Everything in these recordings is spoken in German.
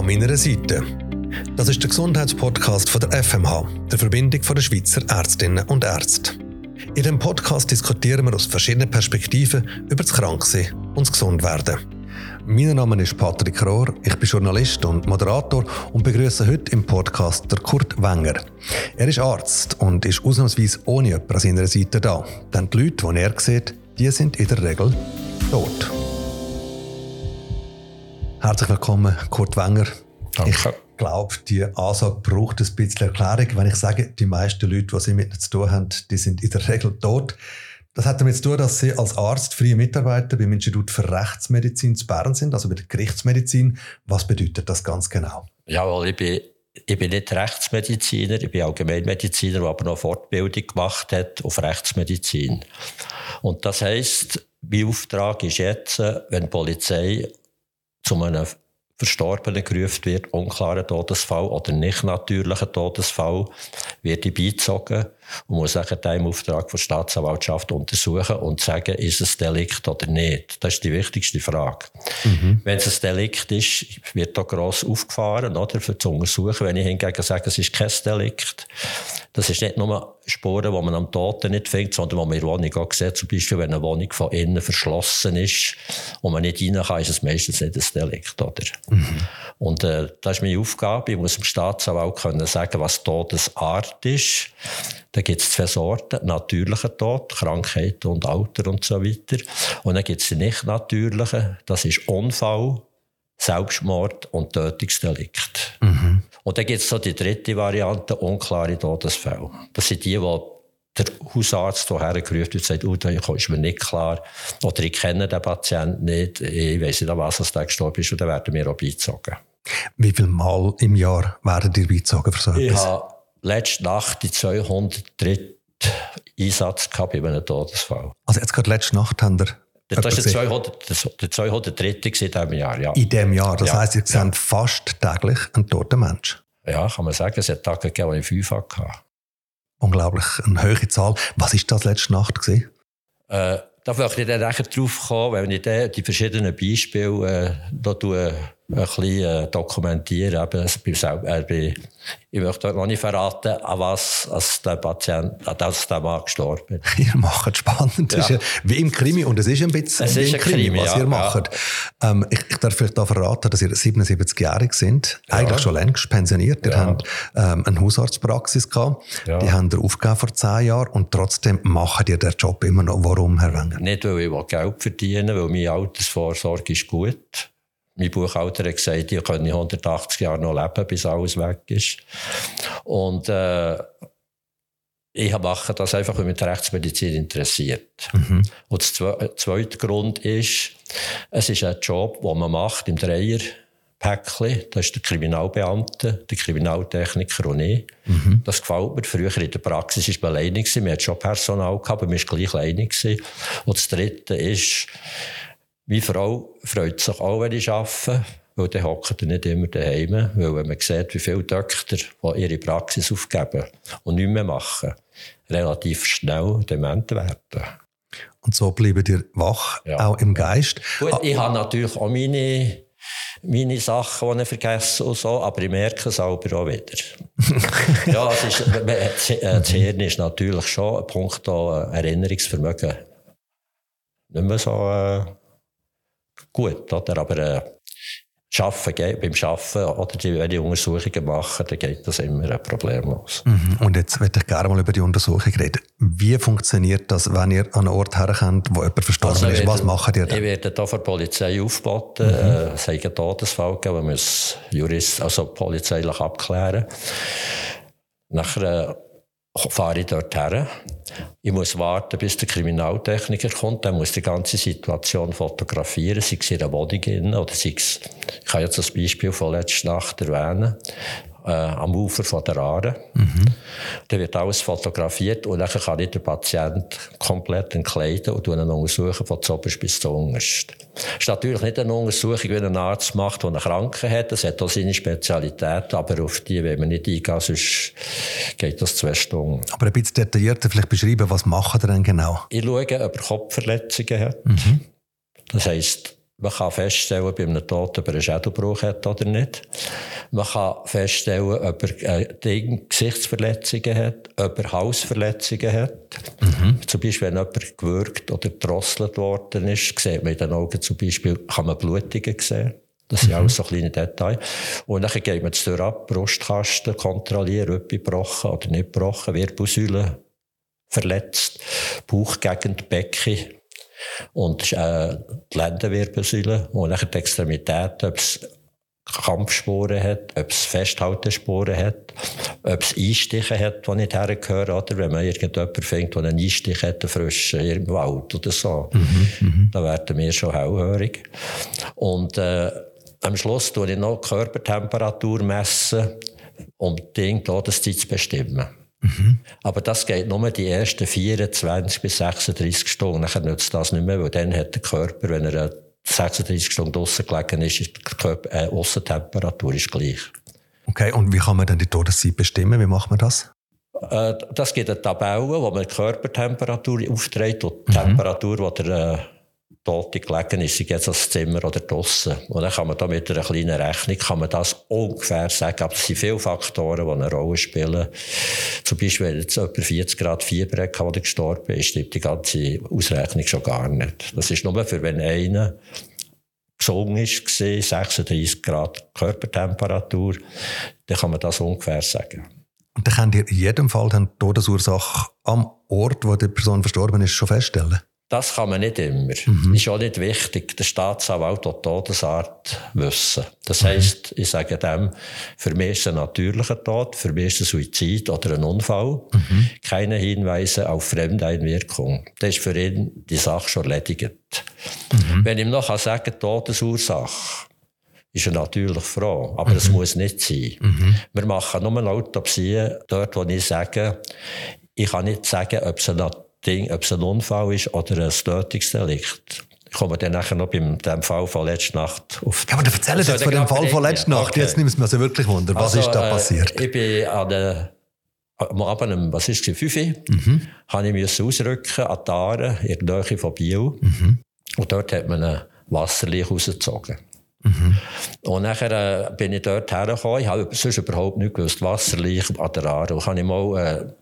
An meiner Seite. Das ist der Gesundheitspodcast von der FMH, der Verbindung der Schweizer Ärztinnen und Ärzte. In dem Podcast diskutieren wir aus verschiedenen Perspektiven über das Kranksein und das Gesundwerden. Mein Name ist Patrick Rohr, ich bin Journalist und Moderator und begrüße heute im Podcast der Kurt Wenger. Er ist Arzt und ist ausnahmsweise ohne jemanden an seiner Seite da, denn die Leute, die er sieht, die sind in der Regel tot. Herzlich willkommen, Kurt Wenger. Danke. Ich glaube, die Ansage braucht ein bisschen Erklärung, wenn ich sage, die meisten Leute, die Sie mit zu tun haben, die sind in der Regel tot. Das hat damit zu tun, dass Sie als Arzt freie Mitarbeiter beim Institut für Rechtsmedizin zu Bern sind, also bei der Gerichtsmedizin. Was bedeutet das ganz genau? Jawohl, ich bin, ich bin nicht Rechtsmediziner, ich bin Allgemeinmediziner, der aber noch Fortbildung gemacht hat auf Rechtsmedizin. Und das heisst, mein Auftrag ist jetzt, wenn die Polizei zu einem Verstorbenen gerufen wird, unklarer Todesfall oder nicht natürlicher Todesfall, wird ich beizogen und muss sagen, im Auftrag der Staatsanwaltschaft untersuchen und sagen, ist es Delikt oder nicht. Das ist die wichtigste Frage. Mhm. Wenn es ein Delikt ist, wird da gross aufgefahren, oder, für zu untersuchen. Wenn ich hingegen sage, es ist kein Delikt, das ist nicht nur Spuren, die man am Toten nicht findet, sondern die man in der Wohnung auch sieht. Zum Beispiel, wenn eine Wohnung von innen verschlossen ist und man nicht rein kann, ist es meistens nicht ein Delikt, oder? Mhm. Und äh, das ist meine Aufgabe. Ich muss dem Staatsanwalt können sagen, was Todesart ist. Da gibt es zwei Sorten. Natürlicher Tod, Krankheit und Alter und so weiter. Und dann gibt es den nicht natürlichen. Das ist Unfall, Selbstmord und Tötungsdelikt. Mhm. Und dann gibt es so die dritte Variante, unklare Todesfälle. Das sind die, die der Hausarzt hierher gerufen und sagt, oh, da ist mir nicht klar. Oder ich kenne den Patienten nicht, ich weiss nicht, an was er gestorben ist, und dann werden wir auch beizogen. Wie viel Mal im Jahr werden die beizogen für so etwas? Ich habe letzte Nacht die 203. Einsatz gehabt bei einem Todesfall. Also jetzt gerade letzte Nacht haben wir das war der 200, der 203. in diesem Jahr, ja. In diesem Jahr? Das ja, heisst, ihr ja. seht fast täglich einen toten Mensch? Ja, kann man sagen. Es hat Tage gegeben, wo ich fünf hatte. Unglaublich, eine hohe Zahl. Was war das letzte Nacht? Gewesen? Äh, da möchte ich dann drauf kommen, wenn ich die verschiedenen Beispiele äh, da tue, ein bisschen äh, dokumentieren. Eben, ich möchte noch nicht verraten, an was als der Patient, an das der Mann gestorben ist. Ihr macht spannend. Ja. Das ist ja wie im Krimi und es ist ein bisschen es ist ein Krimi, Krimi was ja, ihr macht. Ja. Ähm, ich, ich, darf vielleicht da verraten, dass ihr 77-jährig sind, eigentlich schon längst pensioniert. Ihr habt ähm, eine Hausarztpraxis gehabt, die haben ihr aufgegeben vor zehn Jahren und trotzdem macht ihr den Job immer noch. Warum, Herr Wenger? Nicht, weil ich Geld verdienen will, weil meine Altersvorsorge ist gut mein Buchhalter hat gesagt, ich könnte 180 Jahre noch leben, bis alles weg ist. Und äh, ich mache das einfach, weil mich die Rechtsmedizin interessiert. Mhm. Und der zweite Grund ist, es ist ein Job, den man macht im Dreier. Päckchen, das ist der Kriminalbeamte, der Kriminaltechniker und ich. Mhm. Das gefällt mir. Früher in der Praxis war man alleine. Man hatte schon Personal, gehabt, aber man war gleich alleine. Und das Dritte ist, meine Frau freut sich auch, wenn ich arbeite, weil dann hockt er nicht immer daheim. Weil wenn man sieht, wie viele Doktor die ihre Praxis aufgeben und nichts mehr machen, relativ schnell dement werden. Und so bleiben ihr wach, ja. auch im Geist. Gut, ich habe natürlich auch meine, meine Sachen, die ich vergesse und so, aber ich merke es selber auch wieder. ja, es ist, das Hirn ist natürlich schon ein Punkt Erinnerungsvermögen. Nicht mehr so... Äh, gut, oder? Aber äh, Schaffen, beim Schaffen oder die, wenn die Untersuchungen machen, dann geht das immer problemlos. Mhm. Und jetzt würde ich gerne mal über die Untersuchung reden. Wie funktioniert das, wenn ihr an einen Ort herkommt, wo jemand verstorben also ist? Was macht ihr dann? Ich werde hier von der Polizei aufgeboten. Mhm. Äh, es einen Todesfall gegeben, wir müssen Jurist, also polizeilich abklären. Nachher äh, fahre ich her. Ich muss warten, bis der Kriminaltechniker kommt. Der muss die ganze Situation fotografieren, sei es in einer Wohnung oder sei es, ich kann jetzt das Beispiel von letzter Nacht erwähnen äh, am Ufer von der Aare. Mhm. Dann wird alles fotografiert und dann kann ich den Patienten komplett entkleiden und ihn untersuchen von zuoberst bis zu unterst. Es ist natürlich nicht eine Untersuchung, wie ein Arzt macht, der eine Krankheit hat. Das hat auch seine Spezialität, aber auf die wenn man nicht eingehen, sonst geht das zwei Stunden. Aber ein bisschen detaillierter vielleicht beschreiben, was machen Sie denn genau? Ich schaue, ob er Kopfverletzungen hat. Mhm. Das heisst, Man kann feststellen, bei einem Toten, ob er einen Schädelbruch hat oder nicht. Man kann feststellen, ob er äh, Ding, Gesichtsverletzungen hat, ob er Hausverletzungen hat. Mhm. Zum Beispiel, wenn jemand gewürgt oder gedrosselt worden ist, sieht man in den Augen zum Beispiel, kann man Blutungen sehen. Das sind mhm. alles so kleine Details. Und dann geht man es durch ab, Brustkasten kontrollieren, ob gebrochen oder nicht gebrochen, Wirbelsäule verletzt, Bauchgegend, Becken und äh, die Lendenwirbelsäule und dann die Extremitäten, ob es Kampfspuren hat, ob es Festhaltespuren hat, ob es Einstiche hat, die nicht hergehören, oder wenn man irgendjemanden findet, der einen Einstich hat, einen frischen im Wald oder so, mhm, mhm, dann werden wir schon hellhörig. Und äh, am Schluss tue ich noch Körpertemperatur messen, um die Todeszeit zu bestimmen. Mhm. Aber das geht nur die ersten 24 bis 36 Stunden. Nachher nützt das nicht mehr, weil dann hat der Körper, wenn er 36 Stunden draussen gelegen ist, ist die Körper, äh, Aussentemperatur ist gleich. Okay, und wie kann man dann die Todeszeit bestimmen? Wie macht man das? Äh, das gibt eine Tabelle, wo man die Körpertemperatur aufträgt und die mhm. Temperatur, die der äh, Tote gelegen ist, sei jetzt das Zimmer oder draussen. Und dann kann man da mit einer kleinen Rechnung kann man das ungefähr sagen. Aber es sind viele Faktoren, die eine Rolle spielen. Zum Beispiel, wenn jetzt jemand 40 Grad Fieber hat, der gestorben ist, stimmt die ganze Ausrechnung schon gar nicht. Das ist nur für, wenn einer gesungen ist, 36 Grad Körpertemperatur, dann kann man das ungefähr sagen. Und dann könnt ihr in jedem Fall die Todesursache am Ort, wo die Person verstorben ist, schon feststellen? Das kann man nicht immer. Mhm. Ist auch nicht wichtig. Der Staatsanwalt die Todesart wissen. Das heisst, ich sage dem, für mich ist es ein natürlicher Tod, für mich ist es ein Suizid oder ein Unfall. Mhm. Keine Hinweise auf Fremdeinwirkung. Das ist für ihn die Sache schon erledigt. Mhm. Wenn ich ihm noch sagen kann, Todesursache, ist er natürlich froh. Aber es mhm. muss nicht sein. Mhm. Wir machen nur eine Autopsie dort, wo ich sage, ich kann nicht sagen, ob es eine Ding, ob es ein Unfall ist oder ein Tötungsdelikt. Ich komme dann nachher noch beim dem Fall von letzter Nacht auf. Ja, aber erzähl also, jetzt von dem Fall von letzter Nacht. Okay. Jetzt nimmt es mir also wirklich Wunder. Was also, ist da äh, passiert? ich bin an der am Abend, was ist es, 5 Uhr, mhm. habe ich ausrücken an die Aare, in der Nähe von Biel. Mhm. Und dort hat man ein Wasserleich rausgezogen. Mhm. Und nachher äh, bin ich dort hergekommen. Ich habe sonst überhaupt nicht gewusst, Wasserleich an der Aare. Und kann ich mal äh,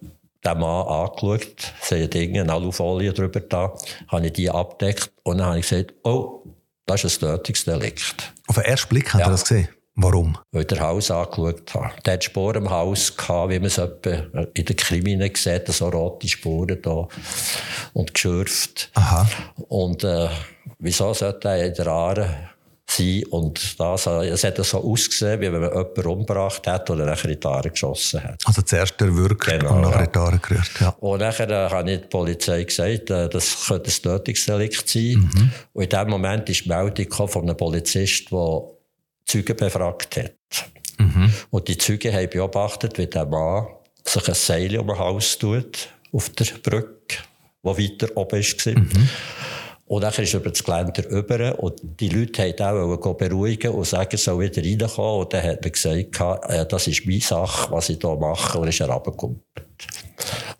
den Mann angeschaut, sehe Dinge, eine Alufolie drüber da, habe ich die abdeckt und dann habe ich gesagt, oh, das ist ein Tötungsdelikt. Auf den ersten Blick hat ja. er das gesehen? Warum? Weil ich das Haus angeschaut habe. Der hat Spuren im Haus gehabt, wie man es in den Kriminen sieht, so rote Spuren da und geschürft. Aha. Und äh, wieso sollte er in der Aare sein. Und das, es hat so ausgesehen, wie wenn man jemanden umgebracht hat oder nachher in die Haare geschossen hat. Also zuerst erwürgt genau, und nachher ja. in die Haare gerührt. Ja. Und nachher äh, habe ich die Polizei gesagt, äh, das könnte ein Tötungsdelikt sein. Mhm. Und in dem Moment ist die Meldung von einem Polizist, der Zeugen befragt hat. Mhm. Und die Zeugen haben beobachtet, wie der Mann sich ein Seil um den Hals tut, auf der Brücke, die weiter oben war. Mhm. Und dann ist er über das Geländer rüber und die Leute wollten auch beruhigen und sagen, er soll wieder reinkommen. Und dann hat er gesagt, das ist meine Sache, was ich hier mache. Und ist er runtergekommen.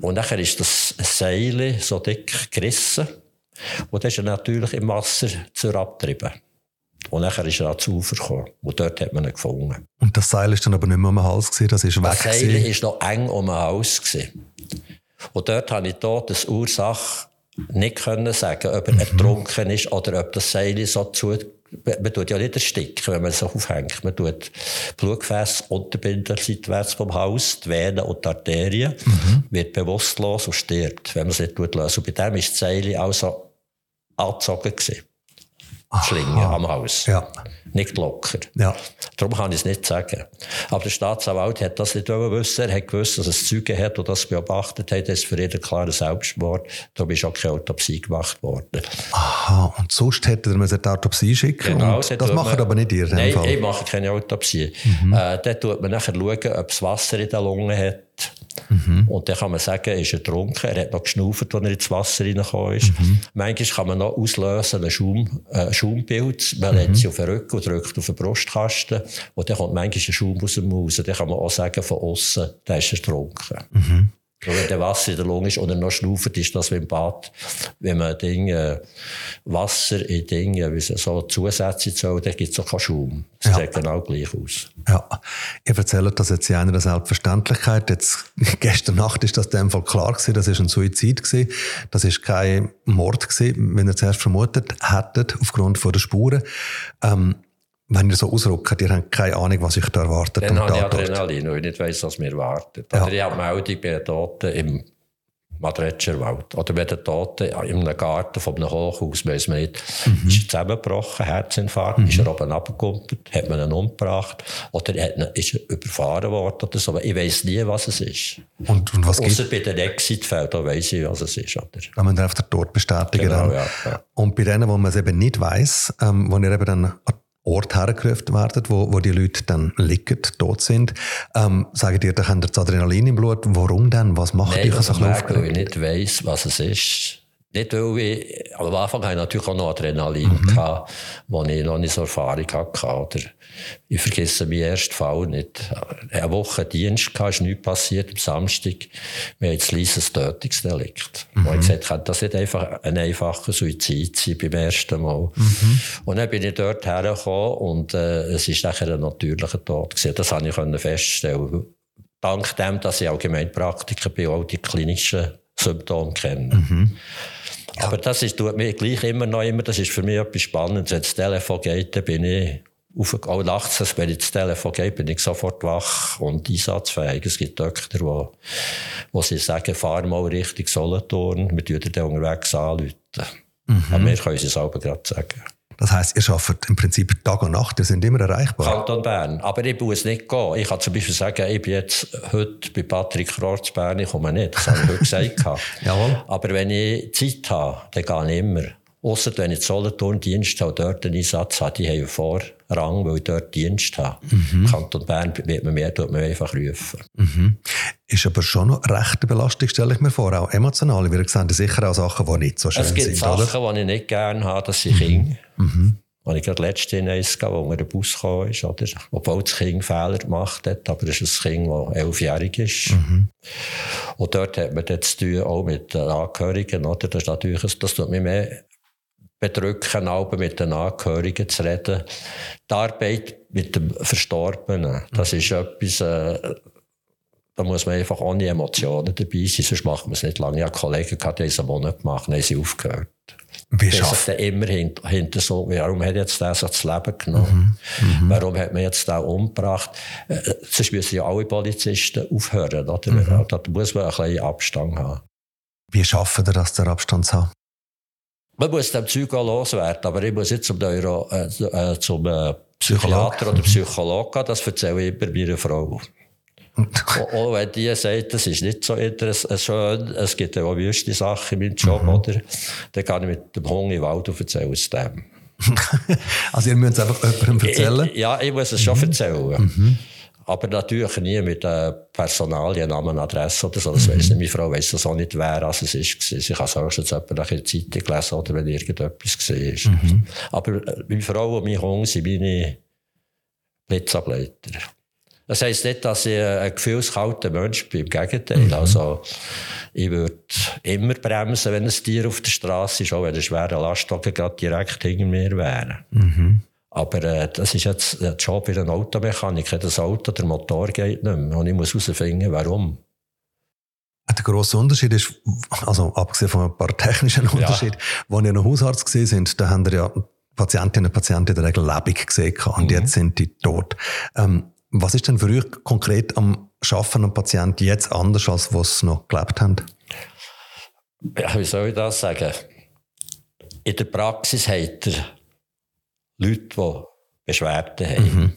Und dann ist das Seil so dick gerissen. Und dann ist er natürlich im Wasser zur abgetrieben. Und dann ist er ans Ufer gekommen. Und dort hat man ihn gefunden. Und das Seil ist dann aber nicht mehr um den Hals gewesen, das ist weg Das Seil ist noch eng um den Hals gewesen. Und dort habe ich die Todesursache nicht können sagen, ob er mhm. ertrunken ist oder ob das Seil so zu man tut ja nicht ersticken, wenn man sich aufhängt. Man tut Blutgefäß unterbinden seitwärts vom Haus, die Venen und die Arterien, mhm. wird bewusstlos und stirbt, wenn man es nicht lösen. Und bei dem ist das Seil also angezogen gewesen. Schlinge am Haus. Ja. Nicht locker. Ja. Darum kann ich es nicht sagen. Aber der Staatsanwalt hat das nicht wissen. Er hat gewusst, dass es Zeugen hat, die das beobachtet haben. Das ist für jeden klar ein Selbstmord. Darum ist auch keine Autopsie gemacht worden. Aha. Und sonst hätte er die Autopsie schicken genau, Das, das macht aber nicht ihr. Nein, Fall. ich mache keine Autopsie. Mhm. Äh, dann tut man nachher schauen, ob es Wasser in den Lungen hat. Mhm. Und dann kann man sagen, er ist ertrunken, er hat noch geschnauft, als er ins Wasser reingekommen ist. Mhm. Manchmal kann man noch auslösen, ein Schaum, äh, Schaumbild. Man mhm. legt sie auf den Rücken und drückt auf den Brustkasten. Und dann kommt manchmal ein Schaum aus dem Maus. Und dann kann man auch sagen, von außen, der ist ertrunken. Mhm. Wenn der Wasser in der Lunge ist und er noch schnauft, ist das wie im Bad. Wenn man Dinge, Wasser in Dinge, wie so Zusätze soll, dann gibt es auch keinen Schaum. Das ja. sieht genau gleich aus. Ja, ihr erzählt das jetzt in einer Selbstverständlichkeit. Jetzt, gestern Nacht ist das in dem Fall klar gewesen, das ist ein Suizid gewesen. Das ist kein Mord gewesen, wenn ihr zuerst vermutet hättet, aufgrund von der Spuren. Ähm, wenn ihr so ausrückt, ihr habt keine Ahnung, was euch da erwartet. Dann habe ich Adrenalin, weil ich nicht weiss, was mir erwartet. Ja. Oder ich habe Meldung bei Toten im Madretscher Wald. Oder bei den Toten in einem Garten von einem Hochhaus, weiss man nicht, mhm. ist zusammengebrochen, Herzinfarkt, mhm. ist er oben abgekumpelt, hat man ihn umgebracht, oder ist er überfahren worden oder so. Ich weiss nie, was es ist. Und, und was Außer bei den Exit-Fällen, da weiss ich, was es ist. Oder? Wenn man darf den Tod bestätigen genau, ja, ja. Und bei denen, wo man es eben nicht weiss, ähm, wo ihr eben dann Ort hergerufen werden, wo, wo die Leute dann liegen, tot sind. Ähm, sagen dir, da haben das Adrenalin im Blut. Warum denn? Was macht Nein, dich so aufgeregt? Weil ich nicht weiss, was es ist. Nicht, weil ich, am Anfang hatte ich natürlich auch noch Adrenalin, mhm. gehabt, wo ich noch nicht so Erfahrung hatte. Oder ich vergesse meinen ersten Fall nicht. Eine Woche Dienst gehabt, ist nichts passiert. Am Samstag, wir haben jetzt leises Tötungsdelikt. Mhm. Und ich gesagt, kann das nicht einfach ein einfacher Suizid sein beim ersten Mal. Mhm. Und dann bin ich dort hergekommen und äh, es ist nachher ein natürlicher Tod gewesen. Das konnte ich feststellen. Dank dem, dass ich Allgemeinpraktiker bin, auch die klinischen Symptome kenne. Mhm. Ja. Aber das ist, tut mir gleich immer noch immer, das ist für mich etwas Spannendes. Wenn das Telefon geht, dann bin ich auf, auch nachts, wenn ich das Telefon geht, bin ich sofort wach und einsatzfähig. Es gibt Doktor, wo, wo sie sagen, fahr mal Richtung Solothurn, wir würden dann unterwegs anrufen. Mhm. Aber mir können sie es selber gerade sagen. Das heisst, ihr arbeitet im Prinzip Tag und Nacht, ihr seid immer erreichbar. Kanton Bern. Aber ich muss nicht gehen. Ich kann zum Beispiel sagen, ich bin jetzt heute bei Patrick Krorz Bern, ich komme nicht. Das habe ich heute gesagt. Jawohl. Aber wenn ich Zeit habe, dann gehe ich immer. Ausser wenn ich Solothurn Dienst habe, dort einen Einsatz habe, die haben Vorrang, weil ich dort Dienst habe. Mhm. Kanton Bern wird man mehr, tut man einfach rufen. Mhm. Ist aber schon noch rechte Belastung, stelle ich mir vor, auch emotional. Wir sehen sicher auch Sachen, die nicht so schön sind, Es gibt sind, Sachen, oder? die ich nicht gerne habe, das sind mhm. Kinder. Mhm. Als ich gerade letztens eins wo unter den Bus kam, ist, oder? Obwohl das Kind Fehler gemacht hat, aber es ist ein Kind, das elfjährig ist. Mhm. Und dort hat man das zu tun, auch mit den Angehörigen, oder? Das ist natürlich, das tut mir mehr bedrücken, auch mit den Angehörigen zu reden. Die Arbeit mit dem Verstorbenen, das ist etwas, äh, da muss man einfach ohne Emotionen dabei sein, sonst macht man es nicht lange. Ich habe Kollegen gehabt, die haben es einen Monat gemacht, dann haben sie aufgehört. Wie schafft dann immer hinter, hinter so, warum hat jetzt der so das Leben genommen? Mhm. Mhm. Warum hat man jetzt den umgebracht? Äh, sonst müssen ja alle Polizisten aufhören, oder? Mhm. Da muss man einen kleinen Abstand haben. Wie schaffen Sie das, den Abstand zu haben? Man muss dem Zeug auch loswerden, aber ich muss jetzt zum, Neuro, äh, äh, zum äh, Psychiater oder Psychologen gehen, das erzähle ich immer meiner Frau. auch wenn die sagt, das ist nicht so interessant, äh, schön, es gibt ja auch wüste Sachen in meinem Job, mhm. oder? Dann kann ich mit dem Hunger im Wald und erzähle es dem. also ihr müsst es einfach jemandem erzählen? Ich, ja, ich muss es schon mhm. erzählen. Mhm. Aber natürlich nie mit äh, Personalien, Namen, Adresse oder so. Das mhm. weiss nicht. Meine Frau weiss das auch nicht, wer es ist. Ich habe es auch schon jemand nach der Zeitung gelesen oder wenn irgendetwas war. Mhm. Aber äh, meine Frau und mein Hund sind meine Blitzableiter. Das heisst nicht, dass ich ein gefühlskalter Mensch bin. Im Gegenteil. Mhm. Also, ich würde immer bremsen, wenn ein Tier auf der Straße ist, auch wenn ein schwerer Lastwagen gerade direkt hinter mir wäre. Mhm. Aber äh, das ist jetzt der Job in einem Automechaniker. Das Auto, der Motor geht nicht mehr. Und ich muss herausfinden, warum. Der grosse Unterschied ist, also abgesehen von ein paar technischen Unterschieden, ja. als ihr noch Hausarzt gesehen sind, da haben ja Patientinnen und Patienten in der Regel lebendig gesehen und mhm. jetzt sind die tot. Ähm, was ist denn für euch konkret am Schaffen am Patienten jetzt anders, als was sie noch gelebt haben? Ja, wie soll ich das sagen? In der Praxis hat er Leute, die Beschwerden haben. Mhm.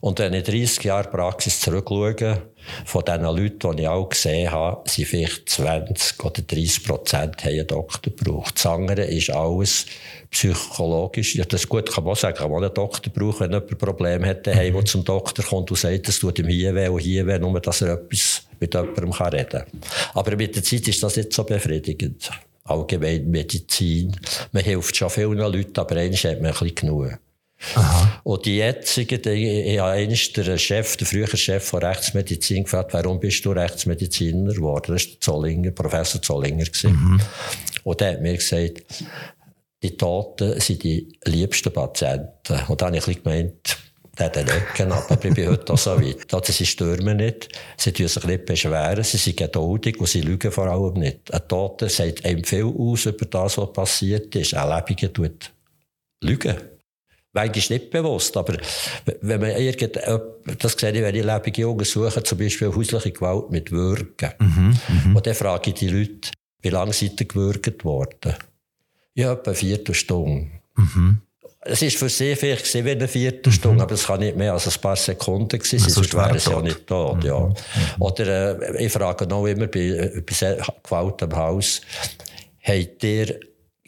Und wenn ich 30 Jahre Praxis zurückschaue, von diesen Leuten, die ich auch gesehen habe, sind vielleicht 20 oder 30 Prozent haben einen Doktor gebraucht. Das andere ist alles psychologisch. Ja, das gut, kann man sagen, kann man einen Doktor brauchen, wenn jemand ein Problem hat, daheim, mhm. der zum Doktor kommt und sagt, es tut ihm hier weh und hier weh, nur dass er etwas mit jemandem reden kann. Aber mit der Zeit ist das nicht so befriedigend. Allgemein Medizin. Man hilft schon vielen Leuten, aber eigentlich hat man ein bisschen genug. Aha. Und die jetzigen, ich habe einmal der Chef, der frühere Chef von Rechtsmedizin gefragt, warum bist du Rechtsmediziner geworden? Das war Zollinger, Professor Zollinger. Mhm. Und der hat mir gesagt, die Toten sind die liebsten Patienten. Und dann habe ich gemeint, den Ecken ab, aber ich bin heute auch so weit. Also, sie stürmen nicht, sie tun sich nicht beschweren, sie sind geduldig und sie lügen vor allem nicht. Ein Toter sagt einem viel aus über das, was passiert ist. Ein Lebiger tut lügen. Manchmal nicht bewusst, aber wenn man irgend, das sehe ich, wenn ich lebende Jungen suche, zum Beispiel häusliche Gewalt mit Würgen. Mhm, mh. Und dann frage ich die Leute, wie lange seid ihr gewürgt worden? Ja, etwa eine Viertelstunde. Mhm. Es war für sie vielleicht wie eine Viertelstunde, mhm. aber es kann nicht mehr als ein paar Sekunden gewesen sein, sonst wären sie ja nicht tot. Mhm. Ja. Mhm. Oder äh, ich frage noch immer bei, bei Gewalt im Haus, habt ihr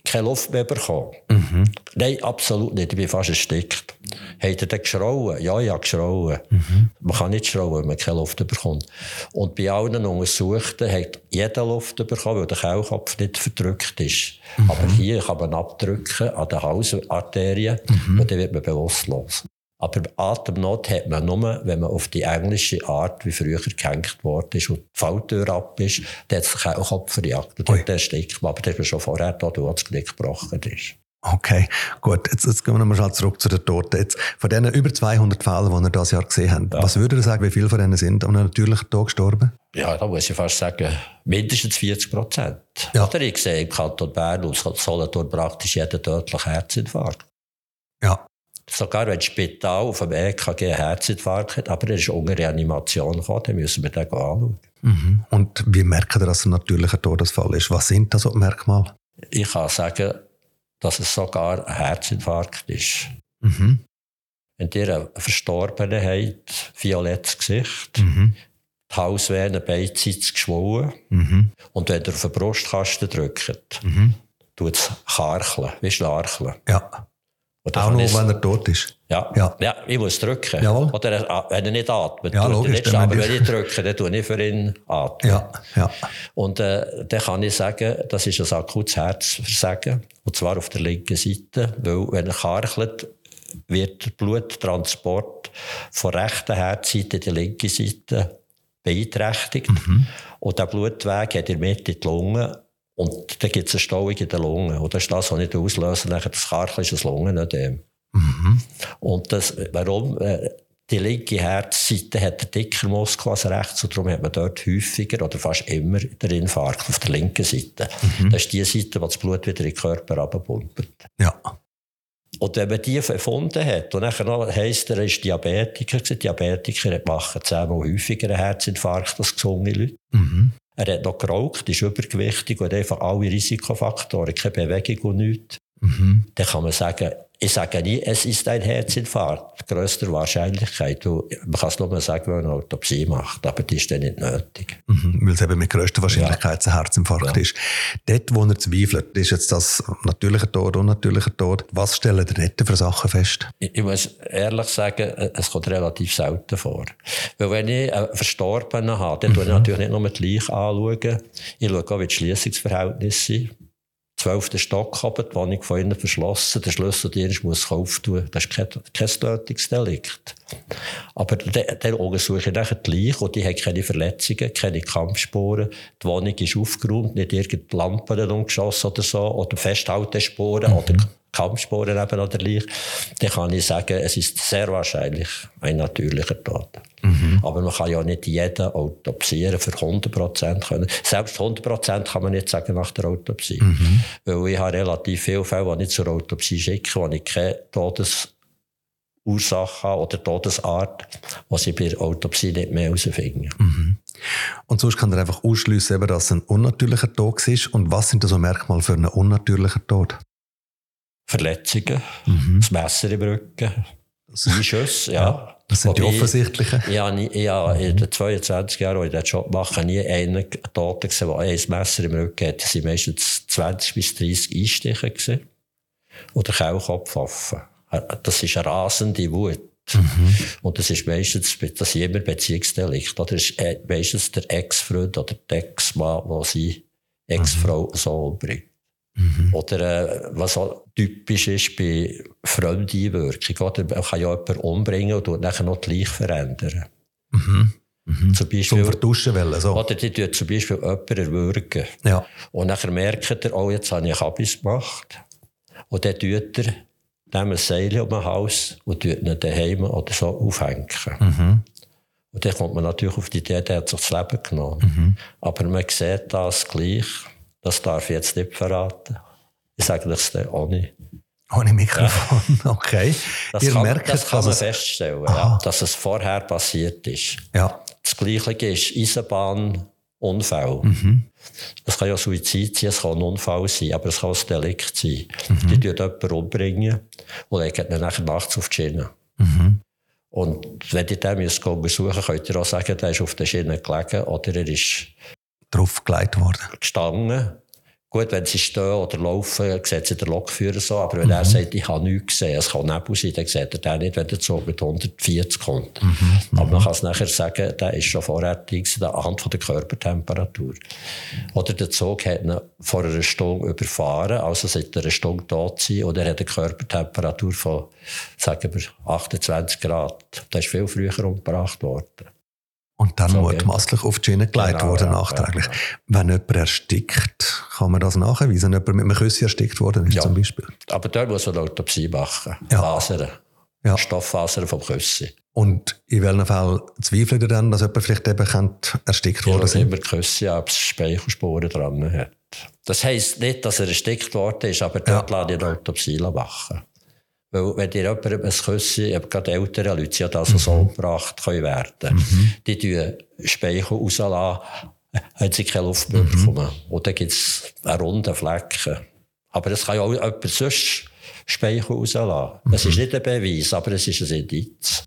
keine Luft mehr bekommen? Mhm. Nein, absolut nicht. Ich bin fast erstickt. Hat er dann geschrauen? Ja, habe geschrauen. Mhm. Man kann nicht schrauen, wenn man keine Luft bekommt. Und bei allen Untersuchten hat jeder Luft bekommen, weil der Kehlkopf nicht verdrückt ist. Mhm. Aber hier kann man abdrücken an den Halsarterien mhm. und dann wird man bewusstlos. Aber Atemnot hat man nur, wenn man auf die englische Art, wie früher gehängt worden ist und die Falltür ab ist, dann hat sich auch Kopf verjagt. Und dann erstickt man. Aber das war schon vorher da, wo das Knick gebrochen ist. Okay, gut. Jetzt, jetzt gehen wir nochmal zurück zu den Toten. Jetzt, von diesen über 200 Fällen, die ihr dieses Jahr gesehen habt, ja. was würdet ihr sagen, wie viele von denen sind an einem natürlichen Tod gestorben? Ja, da muss ich fast sagen, mindestens 40 Prozent. Ja. Oder ich sehe im Kanton Bern und Solothurn praktisch jeden tödlichen Herzinfarkt. Ja. Sogar wenn das Spital auf dem EKG einen Herzinfarkt hat, aber er ist unter Reanimation gekommen, dann müssen wir den anschauen. Mhm. Und wie merken ihr, dass es ein natürlicher Todesfall ist? Was sind das so Merkmale? Ich kann sagen, dass es sogar ein Herzinfarkt ist. Mhm. Wenn ihr einen Verstorbenen habt, violettes Gesicht, mhm. die Halsvenen beidseitig geschwollen mhm. und wenn ihr auf den Brustkasten drückt, mhm. tut es karcheln, wie Schnarcheln. Ja. Oder Auch nur, wenn er tot ist. Ja. ja. ja ich muss drücken. Jawohl. Oder wenn er nicht atmet. Ja, logisch. Nicht, aber wenn ich drücke, dann tue ich für ihn atmen. Ja. Ja. Und äh, dann kann ich sagen, das ist ein akutes Herzversagen. Und zwar auf der linken Seite. Weil, wenn er karchelt, wird der Bluttransport von rechter Herzseite in die linke Seite beeinträchtigt. Mhm. Und der Blutweg hat in der Mitte die Lunge und dann gibt es eine Stauung in der Lunge. Und das ist das, was nicht auslösen nachher das das Lungenödem. Mhm. Und das, warum? Äh, die linke Herzseite hat einen dicker Muskel als rechts und darum hat man dort häufiger oder fast immer den Infarkt auf der linken Seite. Mhm. Das ist die Seite, wo das Blut wieder in den Körper abpumpt. Ja. Und wenn man die erfunden hat, und dann noch heisst, er ist Diabetiker, Diabetiker machen zehnmal häufiger einen Herzinfarkt als gesunde Leute. Mhm. Er hat noch geraucht, ist übergewichtig und hat einfach alle Risikofaktoren, keine Bewegung und nichts. Mhm. Dann kann man sagen, ich sage nie, es ist ein Herzinfarkt. Größter Wahrscheinlichkeit. man kann es nur sagen, wenn man eine Autopsie macht, aber die ist dann nicht nötig. Mhm, weil es eben mit größter Wahrscheinlichkeit ja. ein Herzinfarkt ja. ist. Dort, wo er zweifelt, ist jetzt das natürlicher Tod, unnatürlicher Tod. Was stellen ihr dort für Sachen fest? Ich, ich, muss ehrlich sagen, es kommt relativ selten vor. Weil wenn ich einen Verstorbenen habe, dann mhm. schaue ich natürlich nicht nur die Leiche anschauen. Ich schaue auch, wie die Schließungsverhältnisse sind zwölften Stock oben, die Wohnung von innen verschlossen, der Schlüsseldienst muss auftun. Das ist kein, kein Tötungsdelikt. Aber dann untersuche ich nachher die Leiche und die hat keine Verletzungen, keine Kampfspuren. Die Wohnung ist aufgeräumt, nicht irgendeine Lampen umgeschossen oder so, oder Festhaltespuren mhm. oder Kampfspuren eben an der Leiche. Dann kann ich sagen, es ist sehr wahrscheinlich ein natürlicher Tod. Mhm. Aber man kann ja nicht jeden autopsieren für 100 Prozent können. Selbst 100 Prozent kann man nicht sagen nach der Autopsie. Mhm. Weil ich habe relativ viele Fälle, die ich zur Autopsie schicke, wo ich keine Todesursache oder Todesart, die sie bei der Autopsie nicht mehr herausfinden. Mhm. Und sonst kann er einfach ausschliessen, dass es ein unnatürlicher Tod ist. Und was sind das so Merkmale für einen unnatürlichen Tod? Verletzungen, mhm. das Messer im Rücken, Einschüsse, ja. ja. Das sind die offensichtlichen. Ich, habe, ich habe in den 22 Jahren, wo ich diesen Job mache, nie einen Toten gesehen, der ein Messer im Rücken hat. Das waren meistens 20 bis 30 Einstiche. Gewesen. Oder Kehlkopfwaffen. Das ist eine rasende Wut. Mhm. Und das ist meistens, das ist immer Beziehungsdelikt. Oder das ist äh, meistens der Ex-Freund oder der Ex-Mann, der seine Ex-Frau mhm. so umbringt. Mhm. Oder äh, was auch typisch ist bei Fremdeinwirkung. Oder man kann ja jemanden umbringen und nachher noch die Leiche verändern. Mhm. Mhm. Zum Beispiel, zum Vertuschen wollen, so. Oder die tun zum Beispiel jemanden erwürgen. Ja. Und nachher merkt er, oh, jetzt habe ich Kabis gemacht. Und dann tut er dem ein Seil um den Hals und tut ihn daheim oder so aufhängen. Mhm. Und dann kommt man natürlich auf die Idee, der hat sich das Leben genommen. Mhm. Aber man sieht das gleich. Das darf ich jetzt nicht verraten. Ich sage das dann nicht. Ohne Mikrofon, ja. okay. Das Ihr kann, merkt, das kann man feststellen, ja, dass es vorher passiert ist. Ja. Das Gleiche ist Eisenbahnunfall. Mhm. Das kann ja Suizid sein, es kann ein Unfall sein, aber es kann auch ein Delikt sein. Mhm. Die tun jemanden umbringen und legen ihn nachher nachts auf die Schiene. Mhm. Und wenn ihr den müsst besuchen könnt ihr auch sagen, der ist auf der Schiene gelegen oder er ist drauf gelegt worden. Gestanden. Gut, wenn sie stehen oder laufen, sieht sie der Lokführer so. Aber wenn mhm. er sagt, ich habe nichts gesehen, es kann Nebel sein, dann sieht er den nicht, wenn der Zug mit 140 kommt. Mhm. Aber man kann es nachher sagen, der ist schon vorher anhand der Körpertemperatur. Oder der Zug hat ihn vor einer Stunde überfahren, also seit einer Stunde tot sein, und er hat eine Körpertemperatur von, sagen wir, 28 Grad. Der ist viel früher umgebracht worden. Und dann so, mutmaßlich auf die Schiene gelegt genau, worden, ja, nachträglich. Ja, ja. Wenn jemand erstickt, kann man das nachweisen, wenn jemand mit einem Küssi erstickt worden ist, zum Beispiel. Aber dort muss man Autopsie machen. Ja. Fasern. Ja. Stofffasern vom Küssi. Und in welchem Fall zweifelt ihr dann, dass jemand vielleicht eben kennt, erstickt worden ist? immer Küssi, ob es Speichelspuren dran hat. Das heisst nicht, dass er erstickt worden ist, aber dort ja. lasse ich eine Autopsie machen. Weil, wenn dir jemand ein Küsschen, gerade ältere Leute, die das mhm. so umgebracht können werden, mhm. die tun Speichel rauslassen, haben sie keine Luft mehr mhm. bekommen. Und dann gibt es einen runden Flecken. Aber es kann ja auch jemand sonst Speichel rauslassen. Mhm. Es ist nicht ein Beweis, aber es ist ein Indiz.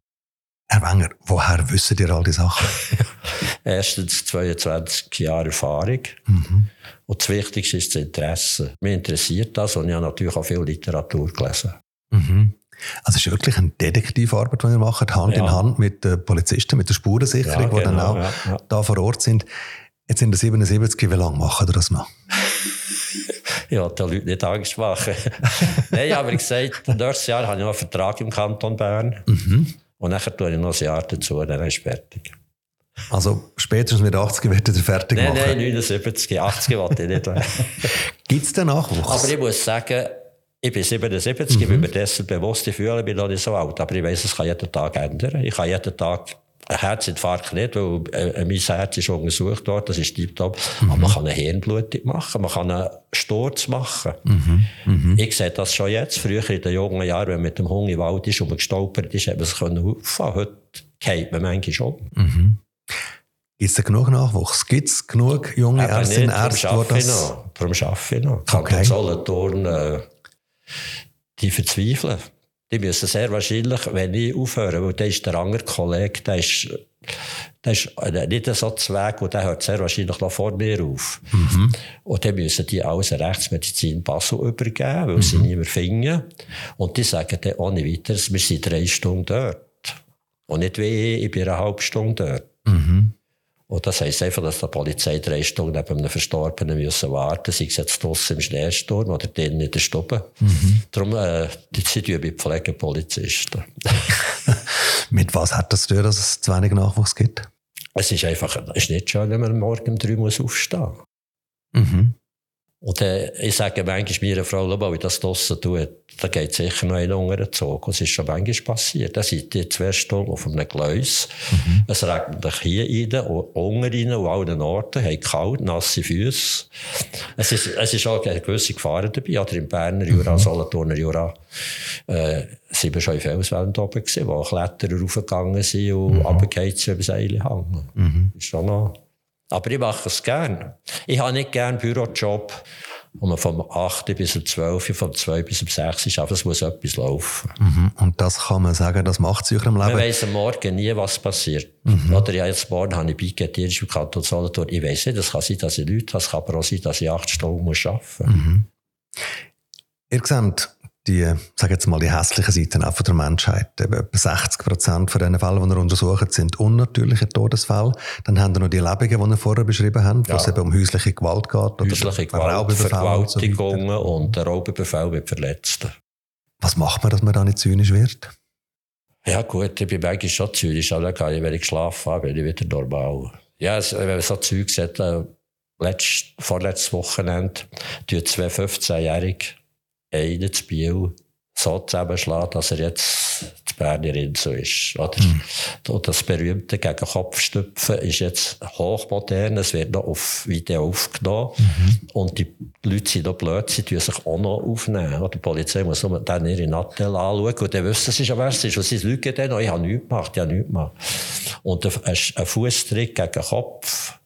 Herr Wenger, woher wissen ihr all die Sachen? Erstens 22 Jahre Erfahrung. Mhm. Und das Wichtigste ist das Interesse. Mir interessiert das und ich habe natürlich auch viel Literatur gelesen. Mhm. Also es ist wirklich eine Detektivarbeit, die ihr macht, Hand ja. in Hand mit den Polizisten, mit der Spurensicherung, ja, genau, die dann auch ja, da vor Ort sind. Jetzt sind wir 77, wie lange machen ihr das noch? ja, den Leuten nicht Angst machen. Nein, aber ich gesagt, nächstes Jahr habe ich noch einen Vertrag im Kanton Bern. Mhm. Und dann tue ich noch ein Jahr dazu, dann ist fertig. Also spätestens mit 80 wird ihr fertig nein, machen? Nein, 79, 80 wollte ich nicht. Gibt es den Nachwuchs? Aber ich muss sagen, ich bin 77, mhm. ich bin mir dessen bewusst, ich fühle mich noch nicht so alt. Aber ich weiß, es kann jeden Tag ändern. Ich kann jeden Tag ein Herzinfarkt nicht, weil äh, mein Herz ist untersucht worden, das ist tiptop. Mhm. Aber man kann eine Hirnblutung machen, man kann einen Sturz machen. Mhm. Mhm. Ich sehe das schon jetzt. Früher in den jungen Jahren, wenn man mit dem Hunger im Wald ist und man gestolpert ist, hat man es können auffahren. Heute geht man manchmal schon. Mhm. Gibt es genug Nachwuchs? Gibt es genug junge Ärztinnen und Ärzte, die das... Darum arbeite ich noch. Kanton okay. Solothurn, äh, die verzweifeln. Die müssen sehr wahrscheinlich, wenn ich aufhöre, weil der ist der andere Kollege, der ist, der ist nicht so zu Weg und der hört sehr wahrscheinlich noch vor mir auf. Mhm. Und dann müssen die alles Rechtsmedizin Basel übergeben, weil mhm. sie niemand finden. Und die sagen dann ohne weiteres, wir sind drei Stunden dort. Und nicht wie ich, ich bin eine halbe Stunde dort. Mhm. Und das heisst einfach, dass die Polizei drei Stunden neben einem Verstorbenen müssen warten sei es jetzt draussen im Schneesturm oder drinnen in der Stube. Mhm. Darum, äh, die sind ja Pflegepolizisten. Mit was hat das zu tun, dass es zu wenig Nachwuchs gibt? Es ist einfach, es ist nicht schön, wenn man morgen um drei muss aufstehen muss. Mhm. Und äh, ich sage manchmal meiner Frau, wenn ich das draussen tue, da geht sicher noch ein unter Zug. Und es ist schon manchmal passiert. Da sind die zwei Stunden auf einem Gleis. Mhm. Es regnet sich hier rein, und unten rein, und allen Orten, haben kalt, nasse Füße. Es ist, es ist auch eine gewisse Gefahr dabei. Oder im Berner Jura, mhm. Solothurner Jura, äh, sind wir schon in Felswänden oben gewesen, wo Kletterer raufgegangen sind und mhm. runtergeht sie über Seile hängen. Mhm. Ist schon noch aber ich mache es gern. Ich habe nicht gern Bürojob, wo man vom 8 bis um 12, vom 2 bis um 6 ist, aber es muss etwas laufen. Mhm. Und das kann man sagen, das macht sich im Leben? Man weiss am Morgen nie, was passiert. Mhm. Oder ja, jetzt morgen habe ich Beigettierst im Kanton Solothurn. Ich weiss nicht, es kann sein, dass ich Leute habe, es kann aber auch sein, dass ich 8 Stunden muss arbeiten muss. Mhm. Ihr seht, die, sag jetzt mal, die hässlichen Seiten auch von der Menschheit. Eben etwa 60 Prozent von den Fällen, die er untersucht, sind unnatürliche Todesfälle. Dann haben wir noch die Lebungen, die er vorher beschrieben haben, wo ja. es eben um häusliche Gewalt geht. Oder häusliche Gewalt, Vergewaltigungen und, und Raubüberfall mit Verletzten. Was macht man, dass man da nicht zynisch wird? Ja gut, ich bin manchmal schon zynisch, aber dann wenn ich geschlafen habe, bin ich wieder normal. Ja, wenn man so Zeug sieht, äh, letzt, vorletztes Wochenende, tun zwei 15-Jährige einen zu Biel so zusammenschlagen, dass er jetzt die Berner Insel ist. Oder? Mhm. Und das berühmte gegen Kopfstüpfen ist jetzt hochmodern. Es wird noch auf Video aufgenommen. Mhm. Und die Leute sind noch blöd, sie tun sich auch noch aufnehmen. Die Polizei muss nur dann ihre Nattel anschauen und dann wissen sie schon, wer es ist. Und sie lügen dann noch, ich habe nichts gemacht, ich habe nichts gemacht. Und ein, Fußtritt gegen den Kopf,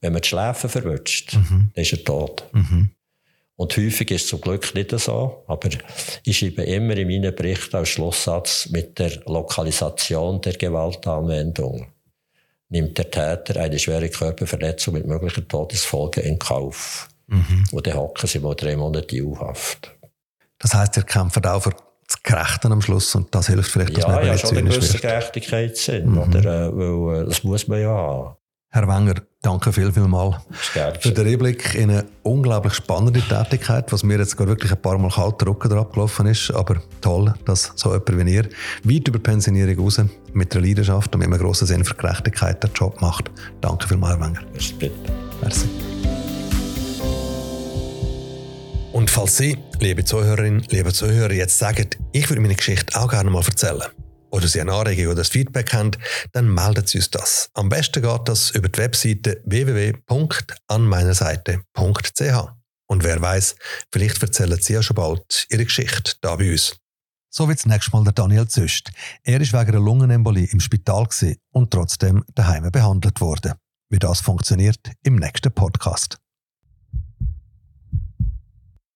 wenn man die Schläfen verwünscht, mhm. ist er tot. Mhm. Und häufig ist es zum Glück nicht so, aber ich schreibe immer in meinen Berichten als Schlusssatz mit der Lokalisation der Gewaltanwendung nimmt der Täter eine schwere Körperverletzung mit möglichen Todesfolgen in Kauf. Mhm. Und dann hocken sie mal drei Monate in Haft. Das heisst, ihr kämpft auch für das Gerechte am Schluss und das hilft vielleicht, dass ja, man ja, schon eine gewisse Gerechtigkeit sind, mhm. oder? Äh, weil äh, das muss man ja haben. Herr Wenger, danke viel, viel mal für den Einblick in eine unglaublich spannende Tätigkeit, was mir jetzt gerade wirklich ein paar Mal kalt Rücken drauf gelaufen ist. Aber toll, dass so jemand wie ihr weit über Pensionierung raus mit einer Leidenschaft und mit einem grossen Sinn für Gerechtigkeit den Job macht. Danke viel mal, Herr Wenger. Merci. Und falls Sie, liebe Zuhörerinnen, liebe Zuhörer, jetzt sagen, ich würde meine Geschichte auch gerne mal erzählen, oder Sie eine Anregung oder ein Feedback haben, dann melden Sie uns das. Am besten geht das über die Webseite www.anmeinerseite.ch. Und wer weiß, vielleicht erzählen Sie ja schon bald Ihre Geschichte da bei uns. So wie zunächst mal der Daniel Züst. Er ist wegen einer Lungenembolie im Spital und trotzdem daheim behandelt worden. Wie das funktioniert, im nächsten Podcast.